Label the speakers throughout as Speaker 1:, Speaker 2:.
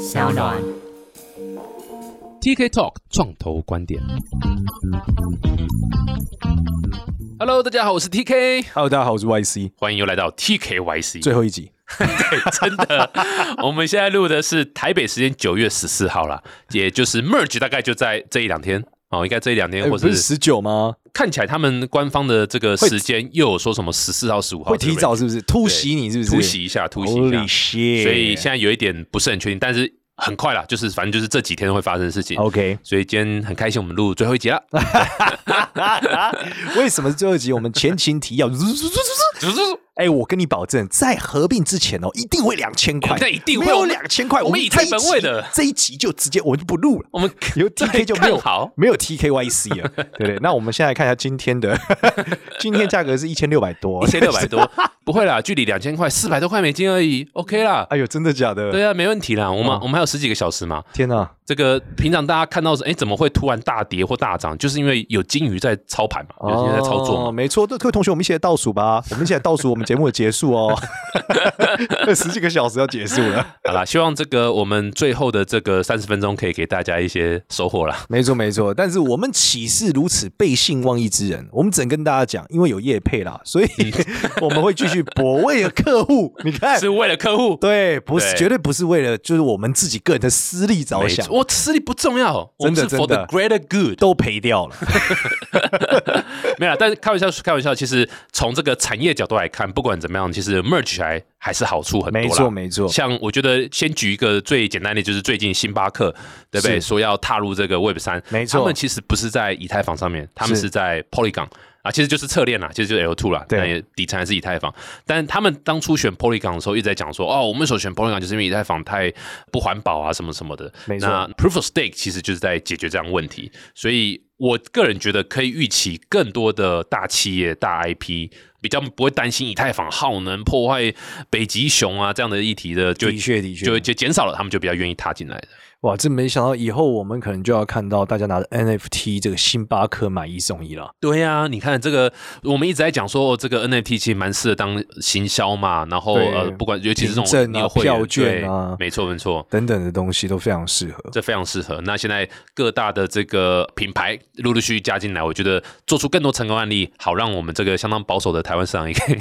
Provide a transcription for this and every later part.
Speaker 1: 小暖。
Speaker 2: TK Talk 创投观点。Hello，大家好，我是
Speaker 3: TK，Hello，大家好，我是 YC，
Speaker 2: 欢迎又来到 TKYC。
Speaker 3: 最后一集，
Speaker 2: 对，真的，我们现在录的是台北时间九月十四号啦，也就是 Merge 大概就在这一两天哦，应该这一两天，或者是
Speaker 3: 哎不是十九吗？
Speaker 2: 看起来他们官方的这个时间又有说什么十四号、十五号
Speaker 3: 会提早是不是？突袭你是不是？
Speaker 2: 突袭一下，突袭一下，所以现在有一点不是很确定，但是很快啦，就是反正就是这几天会发生的事情。
Speaker 3: OK，
Speaker 2: 所以今天很开心，我们录最后一集了。
Speaker 3: 为什么是最后一集？我们前情提要。哎，我跟你保证，在合并之前哦，一定会两千块，
Speaker 2: 那一定会
Speaker 3: 没有两千块，
Speaker 2: 我们以太本位的
Speaker 3: 这一集就直接我们就不录了。
Speaker 2: 我们
Speaker 3: 有 TK 就没有
Speaker 2: 好
Speaker 3: 没有 TKYC 了，对不对？那我们现在看一下今天的，今天价格是一千六百多，
Speaker 2: 一千六百多，不会啦，距离两千块四百多块美金而已，OK 啦。
Speaker 3: 哎呦，真的假的？
Speaker 2: 对啊，没问题啦。我们
Speaker 3: 哦
Speaker 2: 我们还有十几个小时嘛。
Speaker 3: 天哪！
Speaker 2: 这个平常大家看到是，哎，怎么会突然大跌或大涨？就是因为有金鱼在操盘嘛，有金鱼在操作嘛。
Speaker 3: 哦没错，各位同学，我们一起来倒数吧，我们一起来倒数我们节目的结束哦，十几个小时要结束了。
Speaker 2: 好啦，希望这个我们最后的这个三十分钟可以给大家一些收获啦。
Speaker 3: 没错，没错。但是我们岂是如此背信忘义之人？我们只能跟大家讲，因为有业配啦，所以 我们会继续博为了客户。你看，
Speaker 2: 是为了客户，
Speaker 3: 对，不是
Speaker 2: 对
Speaker 3: 绝对不是为了就是我们自己个人的私利着想，
Speaker 2: 我私利不重要，我们是
Speaker 3: 真的
Speaker 2: for
Speaker 3: 真
Speaker 2: the
Speaker 3: 的
Speaker 2: greater good。
Speaker 3: 都赔掉了。
Speaker 2: 没有，但是开玩笑，开玩笑。其实从这个产业角度来看，不管怎么样，其实 merge 起来还是好处很多啦。
Speaker 3: 没错，没错。
Speaker 2: 像我觉得先举一个最简单的，就是最近星巴克对不对？
Speaker 3: 是
Speaker 2: 说要踏入这个 Web 三，
Speaker 3: 没错
Speaker 2: 他们其实不是在以太坊上面，他们
Speaker 3: 是
Speaker 2: 是在 Polygon。啊，其实就是侧链啦，其实就是 L two 啦，
Speaker 3: 对
Speaker 2: 底层还是以太坊。但他们当初选 Polygon 的时候，一直在讲说，哦，我们所选 Polygon 就是因为以太坊太不环保啊，什么什么的。
Speaker 3: 没错
Speaker 2: 那 Proof of Stake 其实就是在解决这样的问题，所以我个人觉得可以预期更多的大企业、大 IP 比较不会担心以太坊耗能破坏北极熊啊这样的议题的，就
Speaker 3: 的确的确
Speaker 2: 就就减少了，他们就比较愿意踏进来的。
Speaker 3: 哇，这没想到以后我们可能就要看到大家拿着 NFT 这个星巴克买一送一了。
Speaker 2: 对呀、你看这个，我们一直在讲说，哦、这个 NFT 其实蛮适合当行销嘛，然后呃，不管尤其是这种你有会员
Speaker 3: 票券啊
Speaker 2: 没错没错。
Speaker 3: 等等的东西都非常适合。
Speaker 2: 这非常适合。那现在各大的这个品牌陆陆续续加进来，我觉得做出更多成功案例，好让我们这个相当保守的台湾市场也可以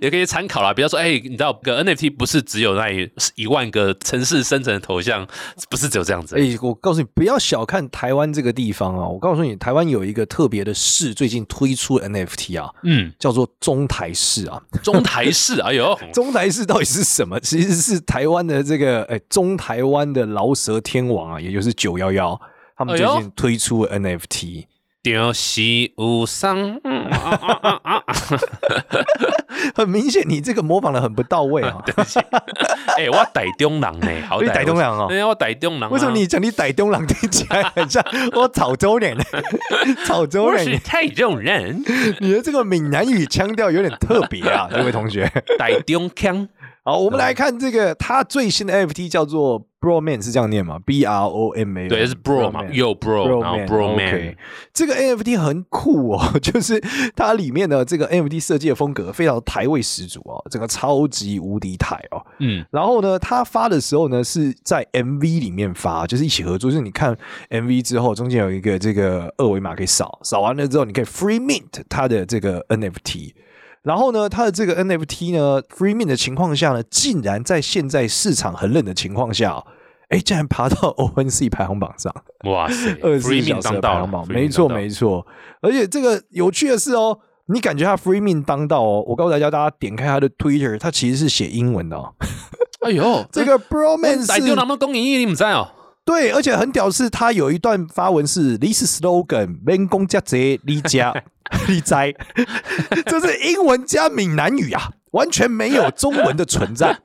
Speaker 2: 也可以参考啦。不要说，哎、你知道，个 NFT 不是只有那一一万个城市生成的头像，不是只有这样子。
Speaker 3: 哎、我告诉你，不要小看台湾这个地方啊！我告诉你，台湾有一个特别的市，最近推出 NFT 啊，
Speaker 2: 嗯，
Speaker 3: 叫做中台市啊。
Speaker 2: 中台市，哎呦，
Speaker 3: 中台市到底是什么？其实是台湾的这个哎、中台湾的饶舌天王啊，也就是九幺幺，他们最近推出了 NFT。
Speaker 2: 丢西无伤。
Speaker 3: 很明显，你这个模仿的很不到位啊！
Speaker 2: 哎、我台中人呢，好
Speaker 3: 你台中人哦
Speaker 2: 我台中人啊。
Speaker 3: 为什么你讲你傣东郎听起来很像我潮州人？潮州
Speaker 2: 我是
Speaker 3: 人，
Speaker 2: 台中人？
Speaker 3: 你的这个闽南语腔调有点特别啊，这位同学。
Speaker 2: 台中腔。
Speaker 3: 好，我们来看这个，它最新的 NFT 叫做 Broman，是这样念吗？B R O M A，
Speaker 2: 对，是 bro 嘛 Broman，Yo bro，然后 bro
Speaker 3: man，OK，这个 NFT 很酷哦，就是它里面的这个 NFT 设计的风格非常台味十足哦，整个超级无敌台哦。
Speaker 2: 嗯，
Speaker 3: 然后呢，它发的时候呢是在 MV 里面发，就是一起合作，就是你看 MV 之后，中间有一个这个二维码可以扫，扫完了之后你可以 free mint 它的这个 NFT。然后呢，它的这个 NFT 呢，free mint 的情况下呢，竟然在现在市场很冷的情况下、哦，哎，竟然爬到 OpenSea 排行榜上。
Speaker 2: 哇塞
Speaker 3: 二十四小时排行榜，没错没
Speaker 2: 错，
Speaker 3: 而且这个有趣的是哦，你感觉他 free min 当道哦，我告诉大家，大家点开他的 Twitter，他其实是写英文的哦。
Speaker 2: 哎呦，
Speaker 3: 这个 Broman
Speaker 2: 台中
Speaker 3: 是
Speaker 2: 人们公益，你们知道哦？
Speaker 3: 对，而且很屌是，他有一段发文是 This slogan 免公家贼你家你灾，这是英文加闽南语啊，完全没有中文的存在。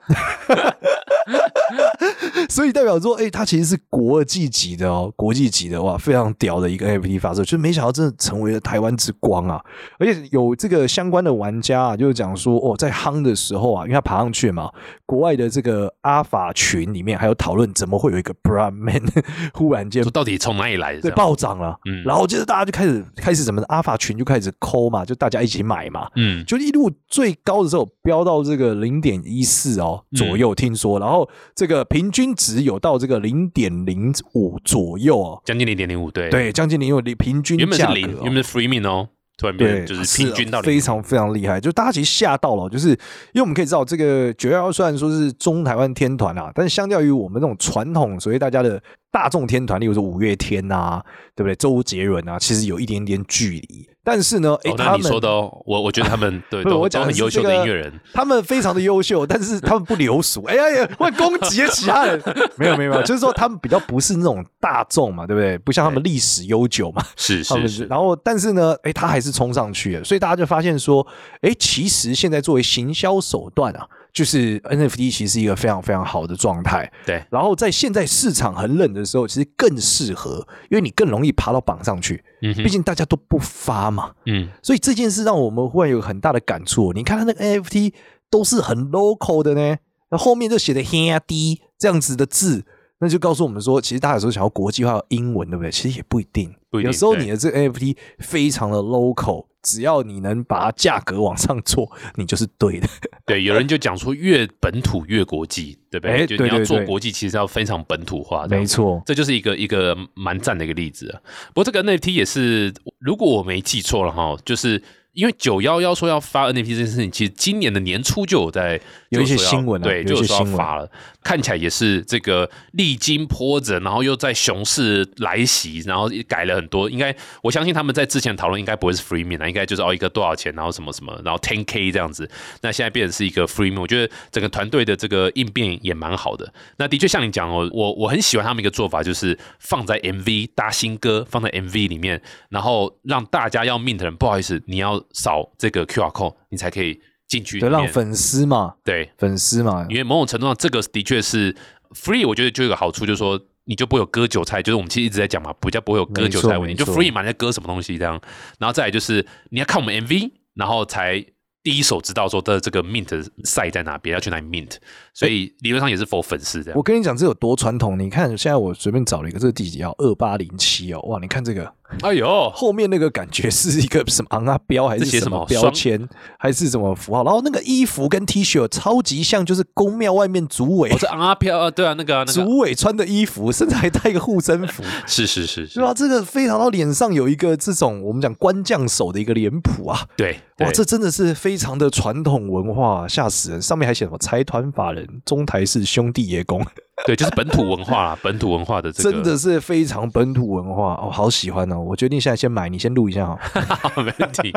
Speaker 3: 所以代表说，哎、它其实是国际级的哦，国际级的哇，非常屌的一个 NFT 发射，就没想到真的成为了台湾之光啊！而且有这个相关的玩家啊，就是讲说，哦，在夯的时候啊，因为他爬上去嘛，国外的这个阿法群里面还有讨论，怎么会有一个 Bra Man 忽然间
Speaker 2: 说到底从哪里来的？
Speaker 3: 对暴涨了，
Speaker 2: 嗯
Speaker 3: 然后接着大家就开始开始什么呢阿法群就开始抠嘛，就大家一起买嘛，
Speaker 2: 嗯，
Speaker 3: 就一路最高的时候飙到这个零点一四哦
Speaker 2: 嗯。
Speaker 3: 左右，听说，然后这个平均均值有到这个零点零五左右哦，
Speaker 2: 将近零点零五，对，
Speaker 3: 对，将近零点平均
Speaker 2: 原本是
Speaker 3: 价格。
Speaker 2: 零，
Speaker 3: 哦
Speaker 2: 原本是 free min 哦，突然变
Speaker 3: 对，
Speaker 2: 就是平均到零，
Speaker 3: 非常非常厉害，就大家其实吓到了，就是因为我们可以知道，这个九幺幺虽然说是中台湾天团啊，但是相较于我们这种传统，所谓大家的大众天团，例如说五月天啊，对不对？周杰伦啊，其实有一点点距离。但是呢，诶，他们
Speaker 2: 你说的哦，我我觉得他们 对
Speaker 3: 我讲
Speaker 2: 很优秀的音乐人，
Speaker 3: 他们非常的优秀，但是他们不流俗。哎呀呀，会攻击其他人。没有没有没有，就是说他们比较不是那种大众嘛，对不对？不像他们历史悠久嘛。
Speaker 2: 是是是，
Speaker 3: 然后，但是呢，哎，他还是冲上去了，所以大家就发现说，哎，其实现在作为行销手段啊，就是 NFT 其实是一个非常非常好的状态。
Speaker 2: 对，
Speaker 3: 然后在现在市场很冷的时候，其实更适合，因为你更容易爬到榜上去。
Speaker 2: 嗯
Speaker 3: 毕竟大家都不发嘛，
Speaker 2: 嗯，
Speaker 3: 所以这件事让我们忽然有很大的感触。你看他那个 NFT 都是很 local 的呢，那后面就写的 h d 这样子的字，那就告诉我们说，其实大家有时候想要国际化英文，对不对？其实也不一定。
Speaker 2: 不一定
Speaker 3: 有时候你的这个 NFT 非常的 local，只要你能把它价格往上做，你就是对的。
Speaker 2: 对，有人就讲说越本土越国际，对不对？你要做国际，其实要非常本土化。
Speaker 3: 没错，
Speaker 2: 这就是一个一个蛮赞的一个例子啊。不过这个 NFT 也是，如果我没记错了哈，就是因为九幺幺说要发 NFT 这件事情，其实今年的年初就有在
Speaker 3: 有一些
Speaker 2: 就说要
Speaker 3: 新闻啊
Speaker 2: 对，就有说要
Speaker 3: 有一些新闻
Speaker 2: 发了。看起来也是这个历经波折，然后又在熊市来袭，然后改了很多。应该我相信他们在之前讨论应该不会是 free mint 啊，应该就是哦一个多少钱，然后什么什么，然后 ten k 这样子。那现在变成是一个 free mint，我觉得整个团队的这个应变也蛮好的。那的确像你讲哦，我我很喜欢他们一个做法，就是放在 MV 搭新歌，放在 MV 里面，然后让大家要 mint 的人，不好意思，你要扫这个 QR code，你才可以进去里
Speaker 3: 就
Speaker 2: 面。
Speaker 3: 让粉丝嘛，
Speaker 2: 对，
Speaker 3: 粉丝嘛，
Speaker 2: 因为某种程度上，这个的确是 free，我觉得就有个好处，就是说你就不会有割韭菜，就是我们其实一直在讲嘛，比较不会有割韭菜问题，就 free 嘛，你在割什么东西这样，然后再来就是你要看我们 MV，然后才第一手知道说的这个 mint 赛在哪边，要去哪里 mint，所以理论上也是 for 粉丝这样
Speaker 3: 我。跟你讲，这有多传统。你看，现在我随便找了一个，这个第几号？二八零七哦，哇！你看这个
Speaker 2: 哎呦，
Speaker 3: 后面那个感觉是一个什么昂啊标，还是
Speaker 2: 写
Speaker 3: 什么标签，还是什么符号？然后那个衣服跟 T 恤超级像，就是宫庙外面主委
Speaker 2: 我、这昂阿飘啊，对啊，那个啊那个
Speaker 3: 主委穿的衣服，甚至还带一个护身符，
Speaker 2: 是是是是
Speaker 3: 对，吧？这个非常到脸上有一个这种我们讲官将手的一个脸谱啊，
Speaker 2: 对
Speaker 3: 哇，这真的是非常的传统文化，吓死人！上面还写什么财团法人中台式兄弟爷公，
Speaker 2: 对，就是本土文化啦，本土文化的这个
Speaker 3: 真的是非常本土文化哦，好喜欢哦！我决定现在先买，你先录一下哈。
Speaker 2: 没问题。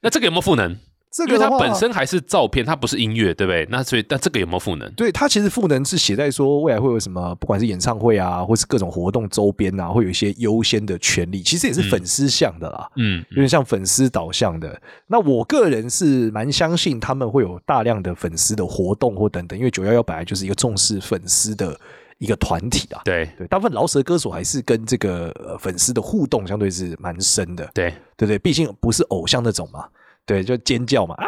Speaker 2: 那这个有没有赋能？
Speaker 3: 这个
Speaker 2: 它本身还是照片，它不是音乐，对不对？那所以，但这个有没有赋能？
Speaker 3: 对它其实赋能是写在说未来会有什么，不管是演唱会啊，或是各种活动周边啊，会有一些优先的权利，其实也是粉丝向的啦。
Speaker 2: 嗯，
Speaker 3: 有点像粉丝导向的。那我个人是蛮相信他们会有大量的粉丝的活动或等等，因为九幺幺本来就是一个重视粉丝的一个团体啊。
Speaker 2: 对
Speaker 3: 对，大部分饶舌歌手还是跟这个呃粉丝的互动相对是蛮深的，
Speaker 2: 对
Speaker 3: 对不对？毕竟不是偶像那种嘛，对，就尖叫嘛啊，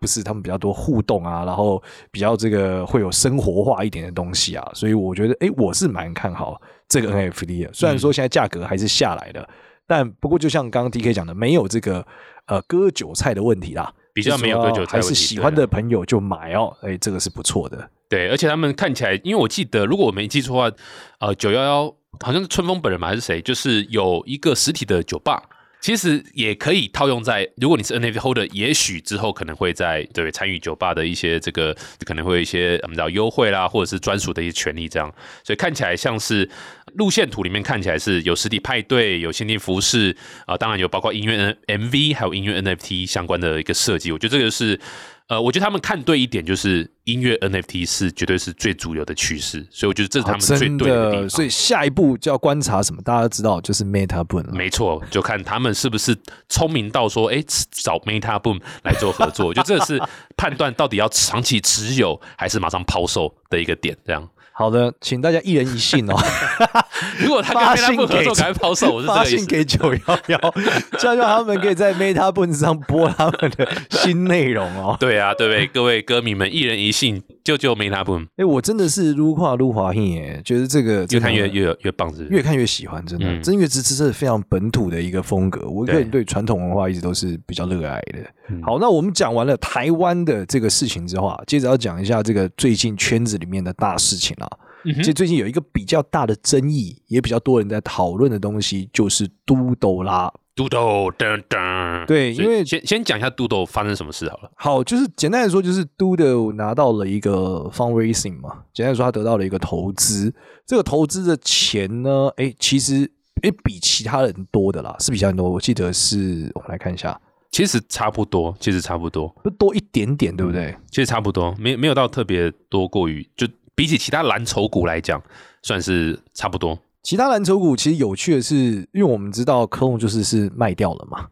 Speaker 3: 不是他们比较多互动啊，然后比较这个会有生活化一点的东西啊，所以我觉得，哎，我是蛮看好这个 NFT 的。虽然说现在价格还是下来了，但不过就像刚刚 DK 讲的，没有这个呃割韭菜的问题啦。
Speaker 2: 比较没有割韭菜
Speaker 3: 还是喜欢的朋友就买哦，哎，这个是不错的。
Speaker 2: 对，而且他们看起来，因为我记得，如果我没记错的话，呃，九幺幺好像是春风本人嘛，还是谁，就是有一个实体的酒吧。其实也可以套用在，如果你是 NFT holder，也许之后可能会在对参与酒吧的一些这个可能会有一些我们知道优惠啦，或者是专属的一些权利这样，所以看起来像是路线图里面看起来是有实体派对、有限定服饰啊、当然有包括音乐 N MV 还有音乐 NFT 相关的一个设计，我觉得这个是。呃，我觉得他们看对一点，就是音乐 NFT 是绝对是最主流的趋势，所以我觉得这是他们最对的地方。
Speaker 3: 所以下一步就要观察什么？大家知道就是 Meta Boom 了。
Speaker 2: 没错，就看他们是不是聪明到说，哎，找 Meta Boom 来做合作，我觉得这是判断到底要长期持有还是马上抛售的一个点。这样，
Speaker 3: 好的，请大家一人一信哦。
Speaker 2: 如果他跟
Speaker 3: 信
Speaker 2: Boom 合
Speaker 3: 给
Speaker 2: 作，赶快抛售，我是这
Speaker 3: 发。信给九幺幺，这样让他们可以在 Meta Boom 上播他们的新内容哦。
Speaker 2: 对啊，对不对？各位歌迷们，一人一信，救救 Meta Boom，
Speaker 3: 哎，我真的是撸跨撸滑信耶，觉得这个
Speaker 2: 越看越越越棒？
Speaker 3: 越看越喜欢，真的，
Speaker 2: 嗯
Speaker 3: 真乐之是非常本土的一个风格。我个人对传统文化一直都是比较热爱的。
Speaker 2: 嗯
Speaker 3: 好，那我们讲完了台湾的这个事情之后啊，接着要讲一下这个最近圈子里面的大事情啦。
Speaker 2: 嗯哼
Speaker 3: 其实最近有一个比较大的争议，也比较多人在讨论的东西，就是都斗拉。
Speaker 2: 嘟豆噔噔，
Speaker 3: 对因为
Speaker 2: 先先讲一下嘟豆发生什么事好了。
Speaker 3: 好，就是简单来说，就是 Doodle 拿到了一个 fundraising 嘛，简单来说，他得到了一个投资。这个投资的钱呢，哎，其实哎比其他人多的啦，是比较多。我记得是，我们来看一下，
Speaker 2: 其实差不多，其实差不多，
Speaker 3: 不多一点点，对不对？
Speaker 2: 其实差不多，没没有到特别多过于，就比起其他蓝筹股来讲，算是差不多。
Speaker 3: 其他蓝筹股其实有趣的是，因为我们知道科隆就是是卖掉了嘛，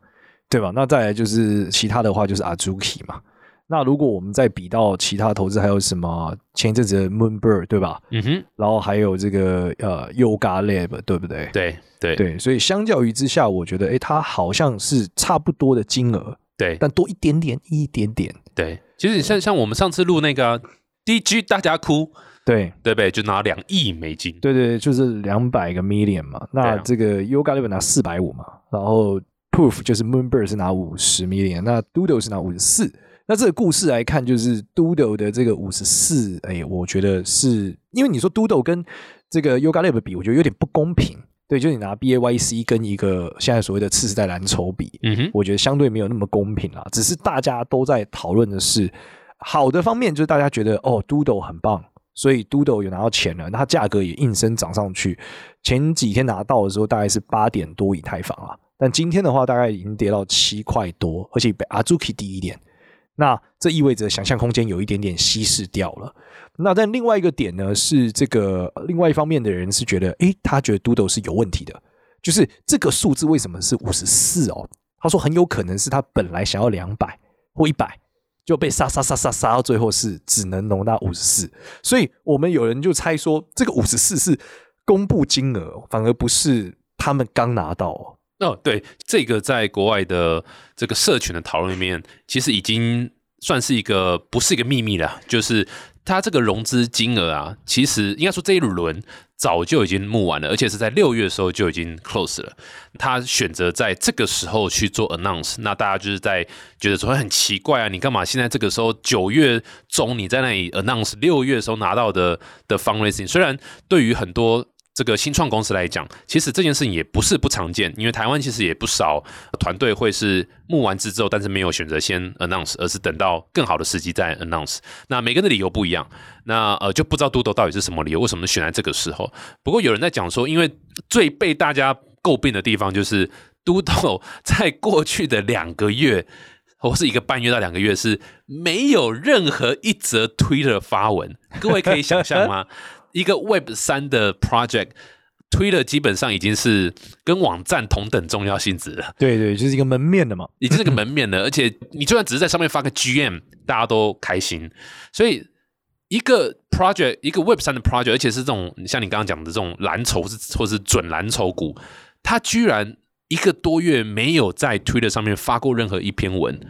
Speaker 3: 对吧？那再来就是其他的话就是 Azuki 嘛。那如果我们再比到其他投资，还有什么前一阵子的 Moonbird 对吧？
Speaker 2: 嗯哼，
Speaker 3: 然后还有这个呃 Yoga Lab 对不对？
Speaker 2: 对对
Speaker 3: 对，所以相较于之下，我觉得诶，它好像是差不多的金额，
Speaker 2: 对
Speaker 3: 但多一点点，一点点。
Speaker 2: 对，其实像像我们上次录那个啊 DG 大家哭，
Speaker 3: 对
Speaker 2: 对不对？就拿两亿美金，
Speaker 3: 对对，就是两百个 million 嘛。那这个 Yoga Lab 拿四百五嘛，然后 Proof 就是 Moonbird 是拿五十 million，那 Doodle 是拿五十四。那这个故事来看，就是 Doodle 的这个五十四，哎，我觉得是因为你说 Doodle 跟这个 Yoga Lab 比，我觉得有点不公平。对，就是你拿 BAYC 跟一个现在所谓的次世代蓝筹比，
Speaker 2: 嗯哼，
Speaker 3: 我觉得相对没有那么公平啦。只是大家都在讨论的是好的方面，就是大家觉得哦，Doodle 很棒，所以 Doodle 有拿到钱了，那它价格也应声涨上去。前几天拿到的时候大概是八点多以太坊啊，但今天的话大概已经跌到七块多，而且比 Azuki 低一点。那这意味着想象空间有一点点稀释掉了。那但另外一个点呢，是这个另外一方面的人是觉得，诶，他觉得 Doodle 是有问题的，就是这个数字为什么是五十四哦？他说很有可能是他本来想要两百或一百，就被杀杀杀杀杀到最后是只能容纳五十四。所以我们有人就猜说，这个五十四是公布金额，反而不是他们刚拿到。哦，
Speaker 2: 对，这个在国外的这个社群的讨论里面，其实已经算是一个不是一个秘密了，就是他这个融资金额啊，其实应该说这一轮早就已经募完了，而且是在六月的时候就已经 close 了。他选择在这个时候去做 announce，那大家就是在觉得说很奇怪啊，你干嘛现在这个时候九月中你在那里 announce 六月的时候拿到的的 fundraising，虽然对于很多这个新创公司来讲，其实这件事情也不是不常见，因为台湾其实也不少团队会是募完资之后，但是没有选择先 announce，而是等到更好的时机再 announce。那每个人的理由不一样，那呃就不知道嘟豆到底是什么理由，为什么选在这个时候？不过有人在讲说，因为最被大家诟病的地方就是嘟豆在过去的两个月。或是一个半月到两个月是没有任何一则 Twitter 发文，各位可以想象吗？一个 Web 三的 project。Twitter 基本上已经是跟网站同等重要性质了，
Speaker 3: 对对，就是一个门面的嘛。
Speaker 2: 已经是个门面了。而且你就算只是在上面发个 GM，大家都开心。所以一个 project，一个 Web 三的 project，而且是这种像你刚刚讲的这种蓝筹是或是准蓝筹股，它居然一个多月没有在 Twitter 上面发过任何一篇文。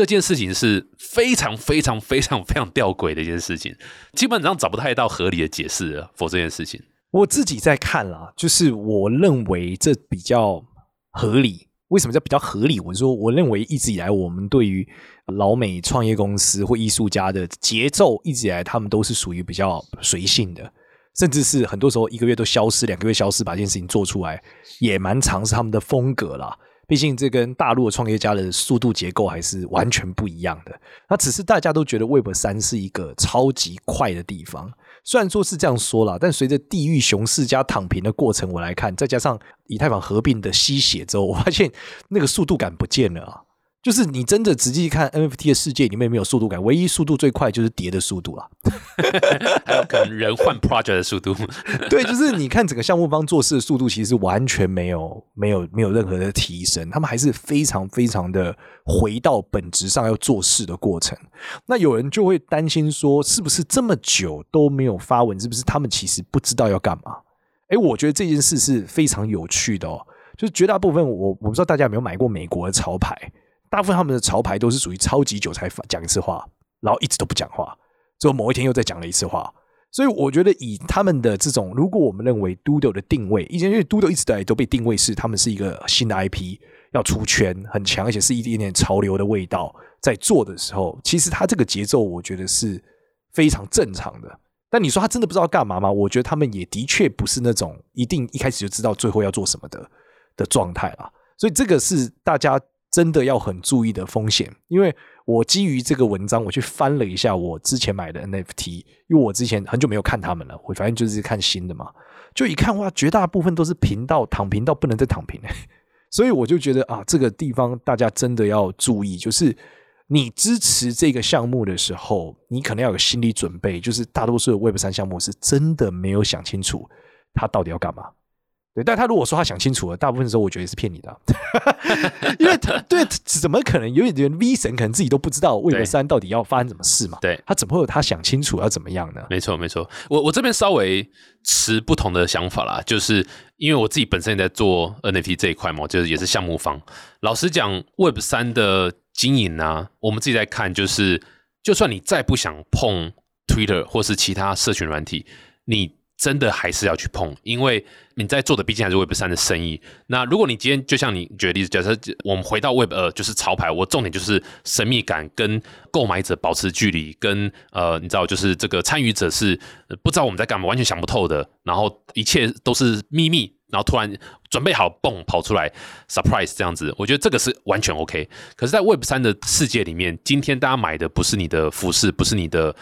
Speaker 2: 这件事情是非常非常非常非常吊诡的一件事情，基本上找不太到合理的解释了。否这件事情，
Speaker 3: 我自己在看啦，就是我认为这比较合理。为什么叫比较合理？我说，我认为一直以来我们对于老美创业公司或艺术家的节奏，一直以来他们都是属于比较随性的，甚至是很多时候一个月都消失，两个月消失，把这件事情做出来，也蛮常是他们的风格啦。毕竟这跟大陆的创业家的速度结构还是完全不一样的。那只是大家都觉得 Web 三是一个超级快的地方，虽然说是这样说啦，但随着地域熊市加躺平的过程，我来看，再加上以太坊合并的吸血之后，我发现那个速度感不见了啊。就是你真的仔细看 NFT 的世界里面没有速度感，唯一速度最快就是叠的速度啦。
Speaker 2: 还有可能人换 project 的速度。
Speaker 3: 对，就是你看整个项目方做事的速度，其实完全没有、没有、没有任何的提升，他们还是非常非常的回到本质上要做事的过程。那有人就会担心说，是不是这么久都没有发文，是不是他们其实不知道要干嘛？哎，我觉得这件事是非常有趣的哦。就是绝大部分我我不知道大家有没有买过美国的潮牌，大部分他们的潮牌都是属于超级久才讲一次话，然后一直都不讲话，最后某一天又再讲了一次话。所以我觉得以他们的这种，如果我们认为 Doodle 的定位，以前因为 Doodle 一直以来都被定位是他们是一个新的 IP，要出圈很强，而且是一点点潮流的味道，在做的时候，其实他这个节奏我觉得是非常正常的。但你说他真的不知道干嘛吗？我觉得他们也的确不是那种一定一开始就知道最后要做什么的的状态啦。所以这个是大家真的要很注意的风险。因为我基于这个文章，我去翻了一下我之前买的 NFT，因为我之前很久没有看他们了，我反正就是看新的嘛。就一看哇，绝大部分都是平到躺平到不能再躺平，所以我就觉得啊，这个地方大家真的要注意，就是。你支持这个项目的时候，你可能要有心理准备，就是大多数的 Web 三项目是真的没有想清楚他到底要干嘛。对，但他如果说他想清楚了，大部分时候我觉得是骗你的，因为对，怎么可能有一点 V 神可能自己都不知道 Web 三到底要发生什么事嘛？
Speaker 2: 对，
Speaker 3: 他怎么会有他想清楚要怎么样呢？
Speaker 2: 没错，没错。我我这边稍微持不同的想法啦，就是因为我自己本身也在做 NFT 这一块嘛，就是也是项目方。老实讲，Web 三的。经营呢，我们自己在看，就是就算你再不想碰 Twitter 或是其他社群软体，你真的还是要去碰，因为你在做的毕竟还是 Web 三的生意。那如果你今天就像你举例子，假设我们回到 Web 二，就是潮牌，我重点就是神秘感跟购买者保持距离，跟呃，你知道，就是这个参与者是不知道我们在干嘛，完全想不透的，然后一切都是秘密。然后突然准备好，蹦跑出来，surprise 这样子，我觉得这个是完全 OK。可是，在 Web 三的世界里面，今天大家买的不是你的服饰，不是你的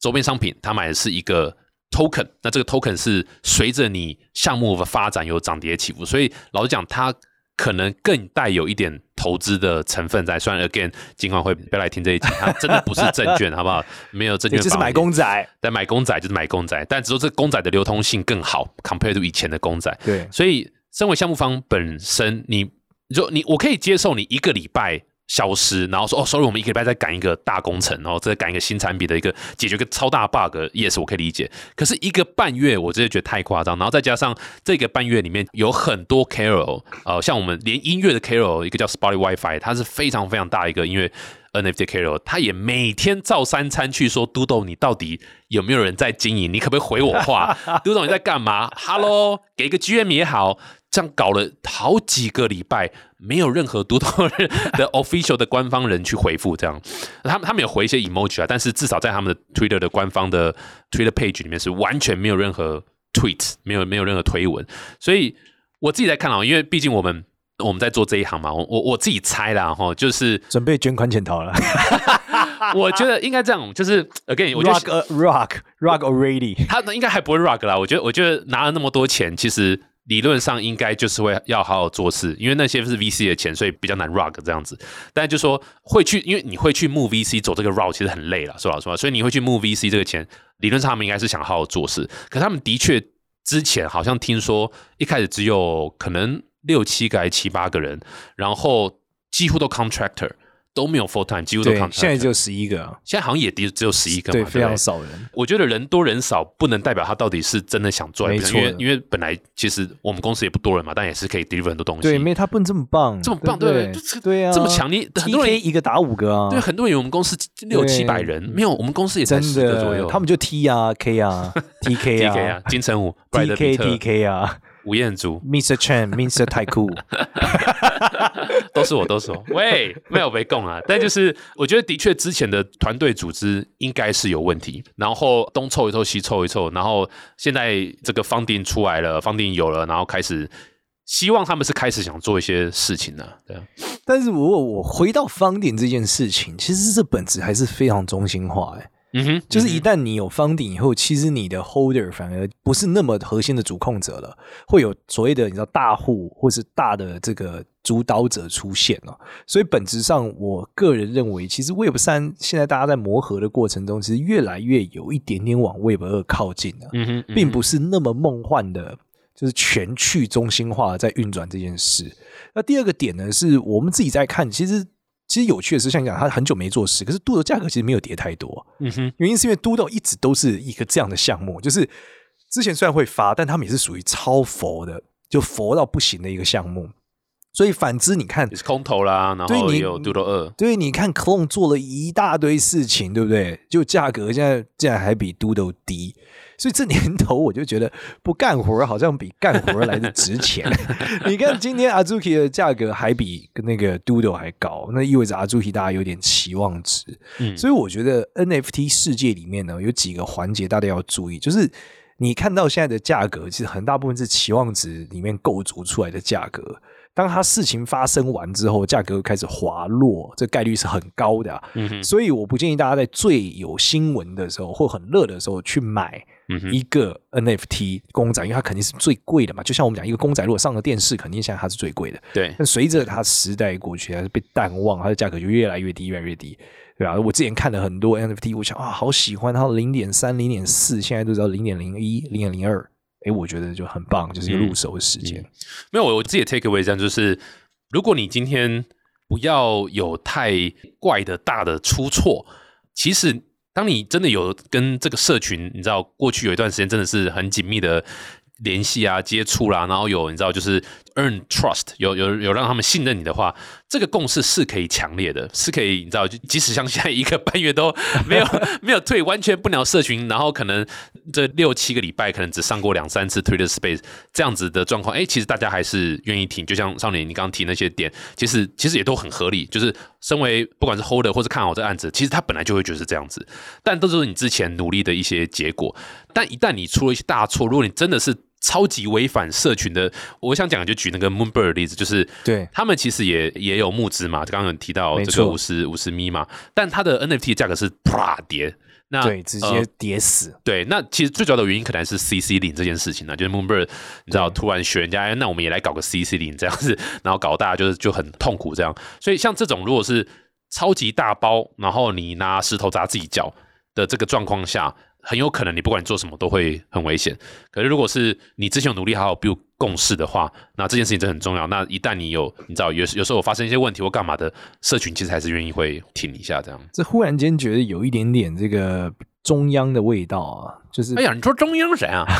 Speaker 2: 周边商品，他买的是一个 token。那这个 token 是随着你项目的发展有涨跌起伏，所以老实讲，它。可能更带有一点投资的成分在，虽然 again 尽管会不要来听这一集，它真的不是证券，好不好？没有证券，
Speaker 3: 就是买公仔，
Speaker 2: 但买公仔就是买公仔，但只是这公仔的流通性更好，compared to 以前的公仔。
Speaker 3: 对，
Speaker 2: 所以身为项目方本身，你就你我可以接受你一个礼拜。消失，然后说哦，sorry，我们一个礼拜在赶一个大工程，然后再赶一个新产品的一个解决个超大 bug，yes，我可以理解。可是一个半月，我真的觉得太夸张。然后再加上这个半月里面有很多 Carol，呃，像我们连音乐的 Carol，一个叫 Spotify WiFi，它是非常非常大一个音乐 NFT Carol，他也每天照三餐去说，Doodle，你到底有没有人在经营？你可不可以回我话？Doodle 你在干嘛？Hello，给个 GM 也好。这样搞了好几个礼拜，没有任何独头人的 official 的官方人去回复，这样，他们他们有回一些 emoji 啊，但是至少在他们的 Twitter 的官方的 Twitter page 里面是完全没有任何 tweet，没有没有任何推文，所以我自己在看啊，因为毕竟我们我们在做这一行嘛，我我我自己猜啦哈，就是
Speaker 3: 准备捐款潜逃了，
Speaker 2: 我觉得应该这样，就是 again，我觉
Speaker 3: 得 rock rock already，
Speaker 2: 他应该还不会 rock 啦，我觉得我觉得拿了那么多钱，其实。理论上应该就是会要好好做事，因为那些是 VC 的钱，所以比较难 rug 这样子。但就说会去，因为你会去募 VC 走这个 route，其实很累了，说老实话。所以你会去募 VC 这个钱，理论上他们应该是想好好做事。可他们的确之前好像听说一开始只有可能六七个还七八个人，然后几乎都 contractor。都没有 full time，几乎都
Speaker 3: 对，现在只有十一个啊，
Speaker 2: 现在好像也只只有十一个，
Speaker 3: 对，非常少人。
Speaker 2: 我觉得人多人少不能代表他到底是真的想做，
Speaker 3: 没错，
Speaker 2: 因为本来其实我们公司也不多人嘛，但也是可以 deliver 很多东西。
Speaker 3: 对，没他不能这么棒，
Speaker 2: 这么棒，对
Speaker 3: 对？啊，
Speaker 2: 这么强你，很多人
Speaker 3: 一个打五个啊，
Speaker 2: 对，很多人以为我们公司六七百人，没有，我们公司也才十个左右，
Speaker 3: 他们就 T 啊 K 啊 T K
Speaker 2: 啊。金城武
Speaker 3: T K T K 啊。
Speaker 2: 吴彦祖
Speaker 3: ，Mr. Chen，Mr. 太酷，
Speaker 2: 都是我，都是我。喂，没有被供啊，但就是我觉得的确之前的团队组织应该是有问题，然后东凑一凑，西凑一凑，然后现在这个方定出来了，方定有了，然后开始希望他们是开始想做一些事情的，对。
Speaker 3: 但是如果我回到方定这件事情，其实这本质还是非常中心化，哎。
Speaker 2: 嗯哼，
Speaker 3: 就是一旦你有方顶以后，其实你的 holder 反而不是那么核心的主控者了，会有所谓的你知道大户或是大的这个主导者出现了。所以本质上，我个人认为，其实 Web 三现在大家在磨合的过程中，其实越来越有一点点往 Web 二靠近了。并不是那么梦幻的，就是全去中心化在运转这件事。那第二个点呢，是我们自己在看，其实。其实有趣的是，像你讲，他很久没做事，可是 Doodle 价格其实没有跌太多。
Speaker 2: 嗯哼，
Speaker 3: 原因是因为 Doodle 一直都是一个这样的项目，就是之前虽然会发，但他们也是属于超佛的，就佛到不行的一个项目。所以反之，你看
Speaker 2: 也是空头啦，然后有 Doodle 二，
Speaker 3: 对，你看 Clone 做了一大堆事情，对不对？就价格现在竟然还比 Doodle 低。所以这年头我就觉得不干活好像比干活来的值钱。你看今天 Azuki 的价格还比那个 Doodle 还高，那意味着 Azuki 大家有点期望值。
Speaker 2: 嗯
Speaker 3: 所以我觉得 NFT 世界里面呢，有几个环节大家要注意，就是你看到现在的价格，其实很大部分是期望值里面构筑出来的价格。当它事情发生完之后，价格开始滑落，这概率是很高的、啊。
Speaker 2: 嗯，
Speaker 3: 所以我不建议大家在最有新闻的时候或很热的时候去买一个 NFT 公仔，因为它肯定是最贵的嘛。就像我们讲，一个公仔如果上了电视，肯定现在它是最贵的。
Speaker 2: 对，
Speaker 3: 但随着它时代过去，它是被淡忘，它的价格就越来越低，越来越低，对吧、我之前看了很多 NFT，我想啊，好喜欢它零点三、零点四，现在都知道零点零一、零点零二，哎，我觉得就很棒，就是一个入手的时间。
Speaker 2: 没有，我我自己的 take away 这样就是，如果你今天不要有太怪的大的出错，其实当你真的有跟这个社群，你知道过去有一段时间真的是很紧密的联系啊、接触啦、然后有你知道就是 earn trust，有有有让他们信任你的话，这个共识是可以强烈的，是可以你知道，即使像现在一个半月都没有 没有退，完全不鸟社群，然后可能这六七个礼拜可能只上过两三次 Twitter Space 这样子的状况，哎，其实大家还是愿意听。就像少年你刚刚提那些点，其实其实也都很合理。就是身为不管是 holder 或是看好这案子，其实他本来就会觉得是这样子，但都是你之前努力的一些结果。但一旦你出了一些大错，如果你真的是超级违反社群的，我想讲就举那个 Moonbird 的例子，就是
Speaker 3: 对
Speaker 2: 他们其实也也有募资嘛，刚刚有提到这个五十五十米嘛，但它的 NFT 的价格是啪跌，那
Speaker 3: 对，直
Speaker 2: 呃
Speaker 3: 接跌死。
Speaker 2: 对，那其实最主要的原因可能是 CC 零这件事情呢，就是 Moonbird，你知道突然学人家，哎那我们也来搞个 CC 零这样子，然后搞大家就是就很痛苦这样。所以像这种如果是超级大包，然后你拿石头砸自己脚的这个状况下，很有可能你不管你做什么都会很危险。可是如果是你之前有努力好好 build 共识的话，那这件事情真的很重要。那一旦你有你知道有有时候有发生一些问题或干嘛的，社群其实还是愿意会挺一下这样。
Speaker 3: 这忽然间觉得有一点点这个中央的味道啊，就是
Speaker 2: 哎呀，你说中央谁啊？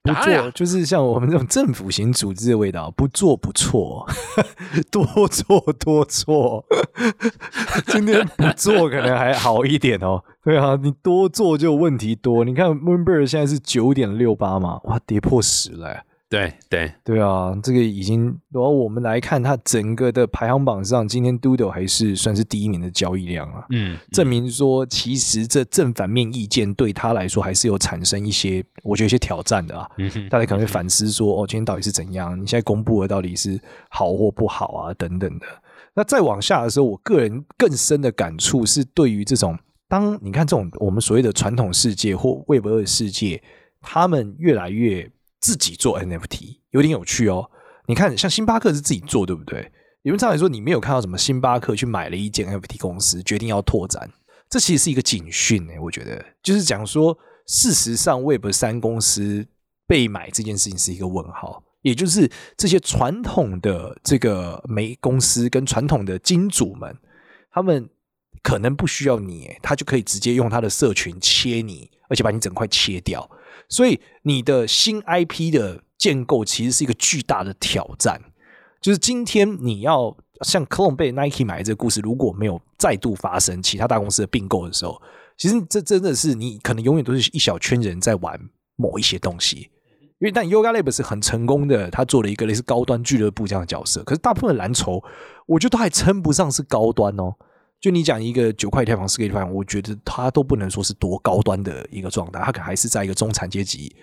Speaker 3: 不做，就是像我们这种政府型组织的味道，不做不错，多做多错。今天不做可能还好一点哦。对啊，你多做就问题多。你看 Moonbird 现在是九点六八嘛，哇，跌破十了欸。
Speaker 2: 对对，
Speaker 3: 对啊，这个已经，然后我们来看它整个的排行榜上，今天 Doodle 还是算是第一名的交易量啊。
Speaker 2: 嗯，
Speaker 3: 证明说，其实这正反面意见对他来说还是有产生一些，我觉得一些挑战的啊。
Speaker 2: 嗯哼
Speaker 3: 大家可能会反思说，哦，今天到底是怎样？你现在公布的到底是好或不好啊？等等的。那再往下的时候，我个人更深的感触是，对于这种当你看这种我们所谓的传统世界或 Web 二世界，他们越来越自己做 NFT，有点有趣哦。你看，像星巴克是自己做，对不对？理论上来说，你没有看到什么星巴克去买了一间 NFT 公司，决定要拓展，这其实是一个警讯呢、我觉得就是讲说，事实上 Web 三公司被买这件事情是一个问号，也就是这些传统的这个媒公司跟传统的金主们，他们可能不需要你，他就可以直接用他的社群切你，而且把你整块切掉。所以你的新 IP 的建构其实是一个巨大的挑战。就是今天你要像 c l o n 被 Nike 买这个故事，如果没有再度发生其他大公司的并购的时候，其实这真的是你可能永远都是一小圈人在玩某一些东西。因为但 Yoga Lab 是很成功的，他做了一个类似高端俱乐部这样的角色，可是大部分的蓝筹，我觉得都还称不上是高端哦。就你讲一个九块一套房、四个一平方，我觉得它都不能说是多高端的一个状态，它可还是在一个中产阶级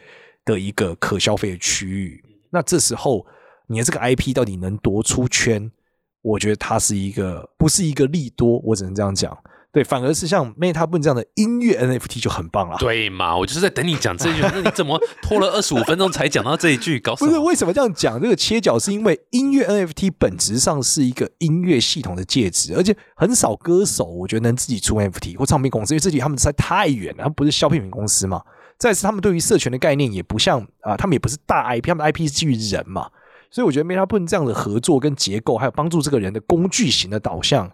Speaker 3: 的一个可消费的区域。那这时候你的这个 IP 到底能多出圈？我觉得它是一个不是一个利多，我只能这样讲。对，反而是像 Meta Boom 这样的音乐 NFT 就很棒了。
Speaker 2: 对嘛，我就是在等你讲这一句，那你怎么拖了二十五分钟才讲到这一句？搞什么？
Speaker 3: 不是为什么这样讲？这个切角是因为音乐 NFT 本质上是一个音乐系统的介质，而且很少歌手我觉得能自己出 NFT 或唱片公司，因为这离他们实在太远了，他们不是消费品公司嘛。再是他们对于社群的概念也不像啊、他们也不是大 IP，他们的 IP 是基于人嘛，所以我觉得 Meta Boom 这样的合作跟结构，还有帮助这个人的工具型的导向，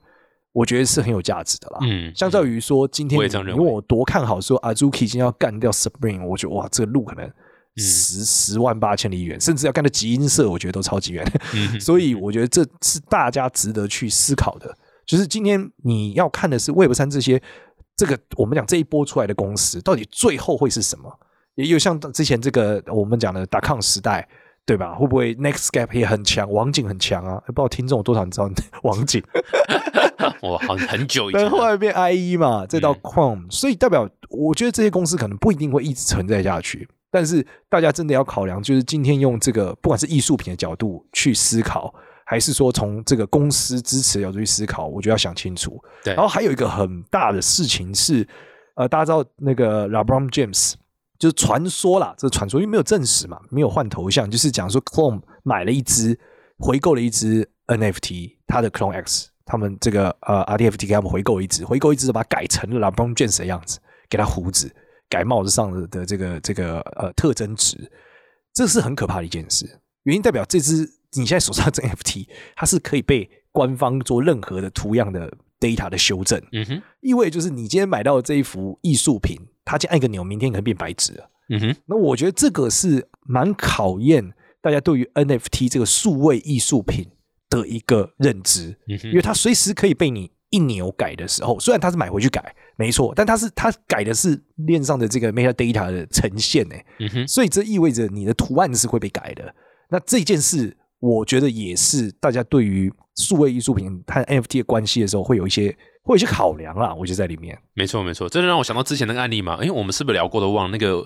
Speaker 3: 我觉得是很有价值的啦。
Speaker 2: 嗯，
Speaker 3: 相较于说今天
Speaker 2: 我也这样认为
Speaker 3: 你问我多看好说 Azuki 今天要干掉 Spring，我觉得哇，这个路可能
Speaker 2: 嗯
Speaker 3: 十、十万八千里远，甚至要干到极音社，我觉得都超级远。
Speaker 2: 嗯
Speaker 3: 所以我觉得这是大家值得去思考的。就是今天你要看的是 Web 三这些这个我们讲这一波出来的公司，到底最后会是什么？也有像之前这个我们讲的打抗时代，对吧？会不会 Nextgap 也很强，网景很强啊？不知道听众有多少人知道 网景？
Speaker 2: 我好很久以前
Speaker 3: 后来变 IE 嘛，再到
Speaker 2: 嗯
Speaker 3: Chrome，、所以代表我觉得这些公司可能不一定会一直存在下去。但是大家真的要考量，就是今天用这个不管是艺术品的角度去思考，还是说从这个公司支持的角度去思考，我觉得要想清楚。
Speaker 2: 对
Speaker 3: 然后还有一个很大的事情是，呃，大家知道那个 LeBron James 就是传说啦，这个传说因为没有证实嘛，没有换头像，就是讲说 Clone 买了一只回购了一只 NFT，他的 Clone X，他们这个呃 RDFT 给他们回购一只，回购一只把它改成了 LeBron James 的样子，给他胡子，改帽子上的的这个这个呃特征值，这是很可怕的一件事。原因代表这只你现在手上的这 NFT，它是可以被官方做任何的图样的 data 的修正，
Speaker 2: 嗯哼，
Speaker 3: 意味就是你今天买到的这一幅艺术品，它今天按一个钮，明天可能变白纸了。
Speaker 2: 嗯哼，
Speaker 3: 那我觉得这个是蛮考验大家对于 NFT 这个数位艺术品的一个认知，
Speaker 2: 嗯
Speaker 3: 因为，它随时可以被你一扭改的时候，虽然它是买回去改，没错，但它是它改的是链上的这个 metadata 的呈现呢，
Speaker 2: 嗯哼，
Speaker 3: 所以这意味着你的图案是会被改的。那这件事，我觉得也是大家对于数位艺术品和 NFT 的关系的时候，会有一些会有一些考量啦。我觉得在里面，
Speaker 2: 没错没错，这就让我想到之前那个案例嘛，诶，我们是不是聊过都忘了那个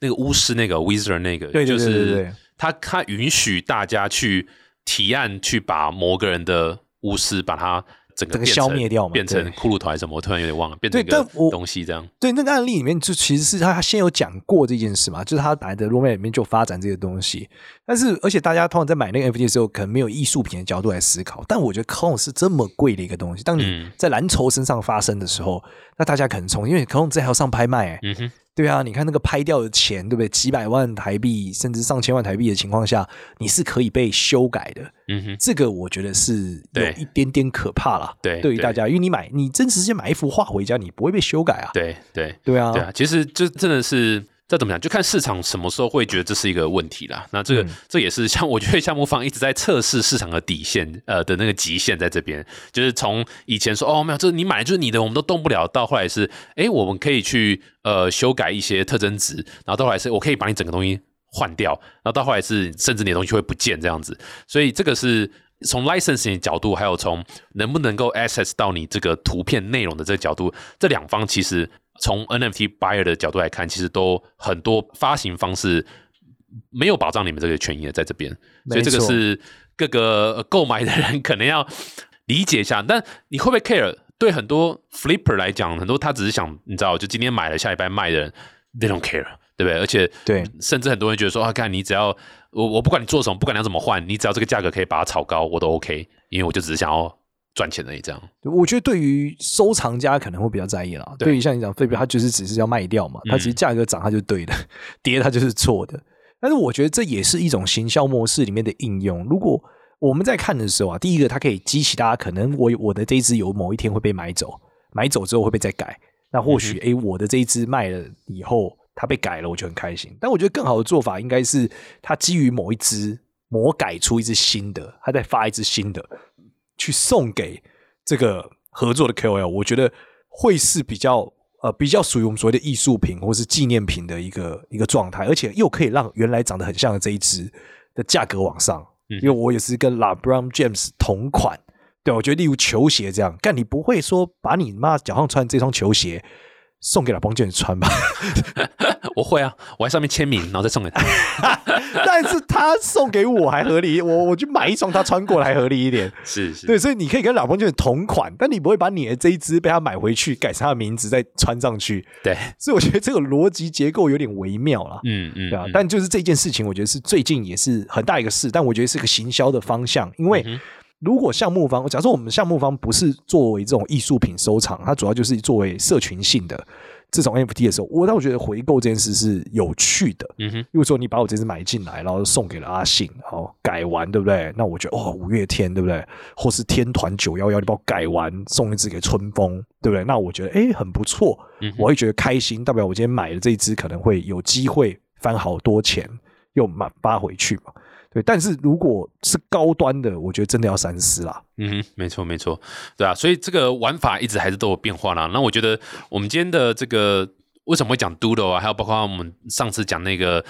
Speaker 2: 那个巫师那个 wizard 那个，
Speaker 3: 对对对
Speaker 2: 就是他他允许大家去提案去把某个人的巫师把他整个
Speaker 3: 消灭掉嘛
Speaker 2: 变成骷髅头还是什么，我突然有点忘了，变成一东西这样。
Speaker 3: 对那个案例里面，就其实是他他先有讲过这件事嘛，就是他来的 roadmap 里面就发展这个东西。但是，而且大家通常在买那个 NFT 的时候，可能没有艺术品的角度来思考。但我觉得 Clone 是这么贵的一个东西，当你
Speaker 2: 嗯
Speaker 3: 在蓝筹身上发生的时候，那大家可能从因为 Clone 这还要上拍卖、欸，
Speaker 2: 嗯哼，
Speaker 3: 对啊，你看那个拍掉的钱，对不对？几百万台币甚至上千万台币的情况下，你是可以被修改的。
Speaker 2: 嗯哼，
Speaker 3: 这个我觉得是有一点点可怕啦。
Speaker 2: 对对
Speaker 3: 对于大家，因为你买你真实世界买一幅画回家，你不会被修改啊。
Speaker 2: 对对
Speaker 3: 对啊，
Speaker 2: 对啊，其实这真的是。这怎么讲？就看市场什么时候会觉得这是一个问题啦。那这个、
Speaker 3: 嗯
Speaker 2: 这也是像我觉得项目方一直在测试市场的底线，呃的那个极限在这边。就是从以前说哦没有，这你买就是你的，我们都动不了，到后来是哎我们可以去呃修改一些特征值，然后到后来是我可以把你整个东西换掉，然后到后来是甚至你的东西会不见这样子。所以这个是从 licensing 的角度，还有从能不能够 access 到你这个图片内容的这个角度，这两方其实从 NFT buyer 的角度来看，其实都很多发行方式没有保障你们这个权益的在这边，所以这个是各个呃购买的人可能要理解一下。但你会不会 care？对很多 flipper 来讲，很多他只是想你知道，就今天买了下礼拜卖的人，they don't care，对不对？而且
Speaker 3: 对
Speaker 2: 甚至很多人觉得说啊，看你只要我我不管你做什么，不管你要怎么换，你只要这个价格可以把它炒高，我都 OK，因为我就只是想要赚钱而已，这样。
Speaker 3: 我觉得对于收藏家可能会比较在意啦。
Speaker 2: 对
Speaker 3: 对于像你讲菲比，他就是只是要卖掉嘛，它其实价格涨它就是对的，跌它就是错的。但是我觉得这也是一种行销模式里面的应用。如果我们在看的时候啊，第一个它可以激起大家可能我我的这一只有某一天会被买走，买走之后会被再改。那或许诶、我的这一只卖了以后它被改了，我就很开心。但我觉得更好的做法应该是它基于某一只魔改出一只新的，它再发一只新的，去送给这个合作的 KOL，我觉得会是比较呃比较属于我们所谓的艺术品或是纪念品的一个一个状态，而且又可以让原来长得很像的这一只的价格往上。
Speaker 2: 嗯
Speaker 3: 因为我也是跟 LeBron James 同款，对我觉得例如球鞋这样，但你不会说把你妈脚上穿这双球鞋送给 LeBron James 穿吧？
Speaker 2: 我会啊，我在上面签名，然后再送给他。
Speaker 3: 但是他送给我还合理，我我去买一双他穿过来合理一点。
Speaker 2: 是是，
Speaker 3: 对，所以你可以跟老公就是同款，但你不会把你的这一只被他买回去，改成他的名字再穿上去。
Speaker 2: 对，
Speaker 3: 所以我觉得这个逻辑结构有点微妙了。
Speaker 2: 嗯嗯，
Speaker 3: 对啊，
Speaker 2: 嗯
Speaker 3: 但就是这件事情，我觉得是最近也是很大一个事，但我觉得是个行销的方向，因为如果项目方，假设我们项目方不是作为这种艺术品收藏，它主要就是作为社群性的这种 NFT 的时候，我但我觉得回购这件事是有趣的。
Speaker 2: 嗯哼，
Speaker 3: 如果说你把我这只买进来，然后送给了阿信，然后改完，对不对？那我觉得哦，五月天，对不对？或是天团九幺幺，你把我改完，送一只给春风，对不对？那我觉得诶很不错，我会觉得开心，代表我今天买的这一只可能会有机会翻好多钱，又买发回去嘛。对，但是如果是高端的，我觉得真的要三思啦。
Speaker 2: 嗯哼，没错没错，对啊，所以这个玩法一直还是都有变化啦。那我觉得我们今天的这个为什么会讲 Doodle 啊？还有包括我们上次讲那个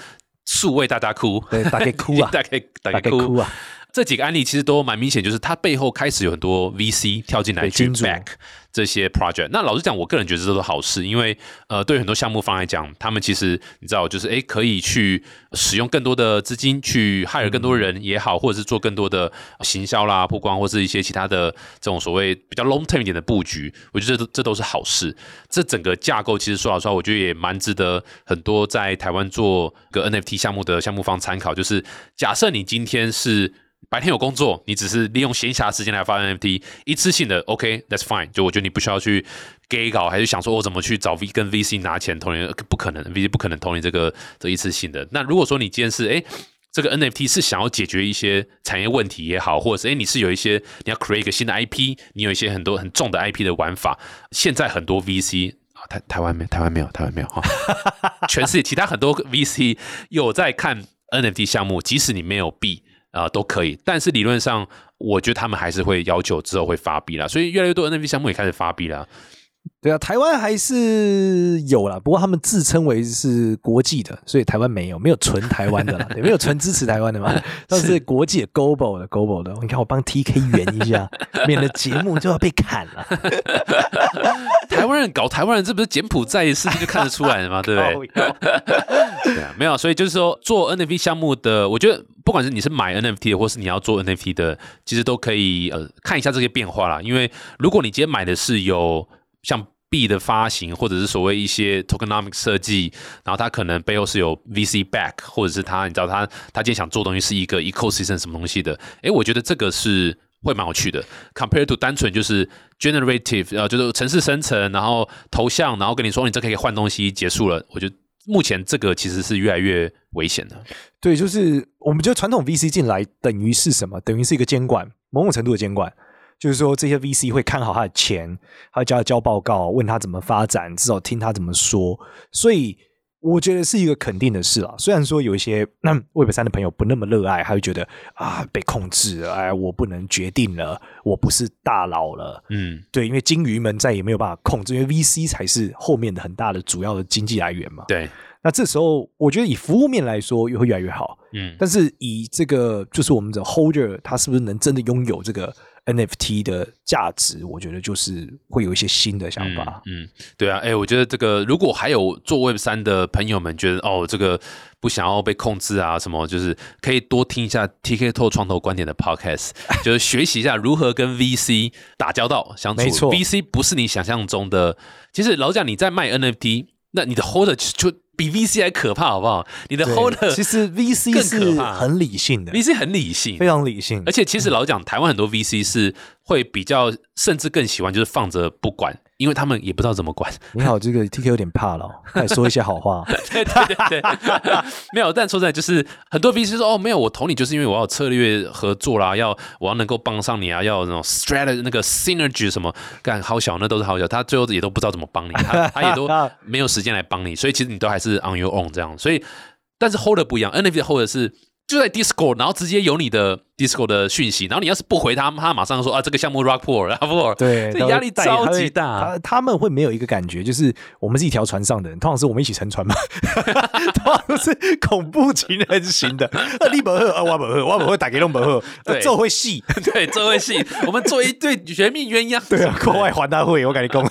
Speaker 2: 数位大家哭，
Speaker 3: 对，大概哭啊，
Speaker 2: 大概大概
Speaker 3: 大概哭啊，
Speaker 2: 这几个案例其实都蛮明显，就是它背后开始有很多 VC 跳进来去 back 这些 project。那老实讲，我个人觉得这都是好事，因为呃，对很多项目方来讲，他们其实你知道，就是诶可以去使用更多的资金去 hire 更多人也好，或者是做更多的行销啦、曝光，或是一些其他的这种所谓比较 long term 一点的布局。我觉得这都这都是好事。这整个架构其实说老实话，我觉得也蛮值得很多在台湾做个 NFT 项目的项目方参考。就是假设你今天是白天有工作，你只是利用闲暇时间来发 NFT，一次性的 OK，that's、fine。就我觉得你不需要去 gay 搞，还是想说我怎么去找 V 跟 VC 拿钱投你，不可能，VC 不可能投你这个这一次性的。那如果说你今天是哎。这个 NFT 是想要解决一些产业问题也好，或者是哎，你是有一些你要 create 一个新的 IP，你有一些很多很重的 IP 的玩法。现在很多 VC 啊，台台湾没台湾没有台湾没有哈，全世界其他很多 VC 有在看 NFT 项目，即使你没有币啊、都可以。但是理论上，我觉得他们还是会要求之后会发币啦，所以越来越多 NFT 项目也开始发币啦。
Speaker 3: 对啊，台湾还是有啦，不过他们自称为是国际的，所以台湾没有，没有纯台湾的啦，也没有纯支持台湾的嘛，但是国际的 global 的 global 的，你看我帮 TK 圆一下，免得节目就要被砍了，
Speaker 2: 台湾人搞台湾人，这不是柬埔寨的事情就看得出来了吗？对不对？对啊，没有，所以就是说做 NFT 项目的，我觉得不管是你是买 NFT 的，或是你要做 NFT 的，其实都可以呃看一下这些变化啦。因为如果你今天买的是有像币的发行，或者是所谓一些 tokenomic 设计，然后它可能背后是有 VC back，或者是他你知道他他今天想做东西是一个 ecosystem 什么东西的，诶，我觉得这个是。会蛮有趣的，compared to 单纯就是 generative，呃，就是城市生成，然后头像，然后跟你说你这可以换东西，结束了。我觉得目前这个其实是越来越危险的。
Speaker 3: 对，就是我们觉得传统 VC 进来等于是什么？等于是一个监管，某种程度的监管。就是说，这些 VC 会看好他的钱，他会叫他交报告，问他怎么发展，至少听他怎么说。所以我觉得是一个肯定的事啊。虽然说有一些那 Web 三的朋友不那么热爱，他会觉得啊被控制了，哎，我不能决定了，我不是大佬了。
Speaker 2: 嗯，
Speaker 3: 对，因为金鱼们再也没有办法控制，因为 VC 才是后面的很大的主要的经济来源嘛。
Speaker 2: 对，
Speaker 3: 那这时候，我觉得以服务面来说，也会越来越好。
Speaker 2: 嗯，
Speaker 3: 但是以这个就是我们的 holder，他是不是能真的拥有这个 NFT 的价值？我觉得就是会有一些新的想法。
Speaker 2: 嗯，对啊，哎，我觉得这个如果还有做 Web 三的朋友们觉得哦，这个不想要被控制啊，什么，就是可以多听一下 TK 透创投观点的 Podcast，就是学习一下如何跟 VC 打交道相处。
Speaker 3: 没错
Speaker 2: ，VC 不是你想象中的。其实老讲你在卖 NFT，那你的 holder 就比 VC 还可怕，好不好？你的 holder
Speaker 3: 其实 VC
Speaker 2: 更
Speaker 3: 是
Speaker 2: 可怕
Speaker 3: 很理性的
Speaker 2: ，VC 很理性，
Speaker 3: 非常理性
Speaker 2: 而。且其实老讲，台湾很多 VC 是会比较，甚至更喜欢就是放着不管，因为他们也不知道怎么管。
Speaker 3: 你好，这个 TK 有点怕了哦，快说一些好话。
Speaker 2: 对对对对，没有。但说真的，就是很多 VC 说哦，没有，我投你就是因为我要策略合作啦，要我要能够帮上你啊，要那种 strategy 那个 synergy 什么，干好小那都是好小，他最后也都不知道怎么帮你，他 他也都没有时间来帮你，所以其实你都还是 on your own 这样。所以，但是 holder 不一样，NFT 的 holder 是。就在 Discord，然后直接有你的 Discord 的讯息，然后你要是不回他，他马上说啊，这个项目 rock poor rock poor，
Speaker 3: 对，
Speaker 2: 这压力超级大。
Speaker 3: 他他们会没有一个感觉，就是我们是一条船上的人，通常是我们一起乘船嘛，通常都是恐怖情人型的。啊，你不喝，啊，我不喝，我不会打给弄不喝，
Speaker 2: 对
Speaker 3: 这会戏。
Speaker 2: 对，这会戏，我们做一对绝命鸳鸯。
Speaker 3: 对啊，国外环大会，我跟你讲，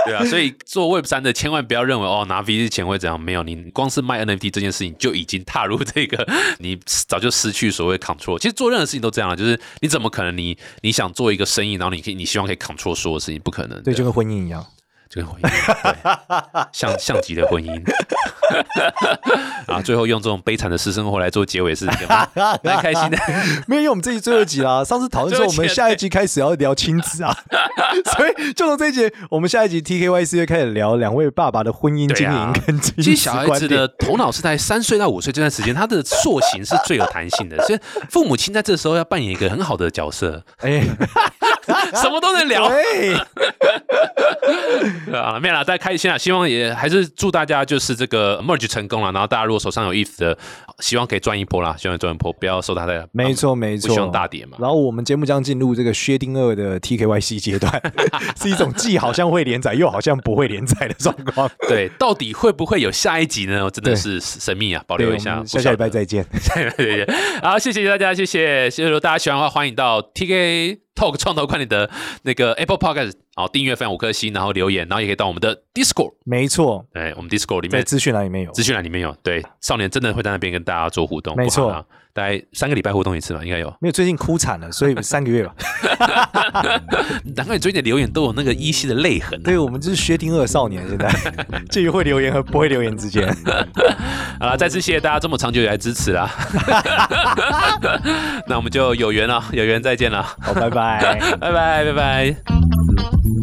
Speaker 2: 对啊，所以做 Web 三的千万不要认为哦拿 VC 钱会怎样，没有，你光是卖 NFT 这件事情就已经踏入这个，你早就失去所谓 control。其实做任何事情都这样，就是你怎么可能你你想做一个生意，然后你可以你希望可以 control 所有事情，不可能。
Speaker 3: 对，就跟婚姻一样。
Speaker 2: 就跟婚姻，对，像像极了婚姻。然后最后用这种悲惨的私生活来做结尾是 蛮开心的。
Speaker 3: 没有，因为我们这集最后一集啦。上次讨论说，我们下一集开始要聊亲子啊，所以就从这一集，我们下一集 TKYC 就开始聊两位爸爸的婚姻经营跟亲
Speaker 2: 其实小孩子的头脑是在三岁到五岁这段时间，他的塑形是最有弹性的，所以父母亲在这时候要扮演一个很好的角色。
Speaker 3: 哎，
Speaker 2: 什么都能聊。
Speaker 3: 对，
Speaker 2: 啊，没有啦，大家开心啊！希望也还是祝大家就是这个 merge 成功了。然后大家如果手上有 ETH 的，希望可以赚一波啦，希望赚一波，不要受它的
Speaker 3: 没错没错，
Speaker 2: 不希望大跌嘛。
Speaker 3: 然后我们节目将进入这个薛定谔的 TKYC 阶段，是一种既好像会连载又好像不会连载的状况。
Speaker 2: 对，到底会不会有下一集呢？真的是神秘啊，保留一下，
Speaker 3: 下下礼拜再见。
Speaker 2: 下礼拜再见。好，谢谢大家，谢谢。谢谢，如果大家喜欢的话，欢迎到 TK Talk 创投快点的那个 Apple Podcast，然后订阅分享五颗星，然后留言，然后也可以到我们的 Discord。
Speaker 3: 没错，
Speaker 2: 哎，我们 Discord 里面
Speaker 3: 在资讯栏里面有，
Speaker 2: 资讯栏里面有。对，少年真的会在那边跟大家做互动，
Speaker 3: 没错，
Speaker 2: 大概三个礼拜互动一次吧，应该有。
Speaker 3: 没有，最近哭惨了，所以 三个月吧。
Speaker 2: 难怪你最近的留言都有那个依稀的泪痕。
Speaker 3: 对，我们就是薛定谔少年，现在 介于会留言和不会留言之间。
Speaker 2: 好了，再次谢谢大家这么长久以来支持啦。那我们就有缘了，有缘再见了。
Speaker 3: 好，拜拜，
Speaker 2: 拜拜，拜拜。Thank you.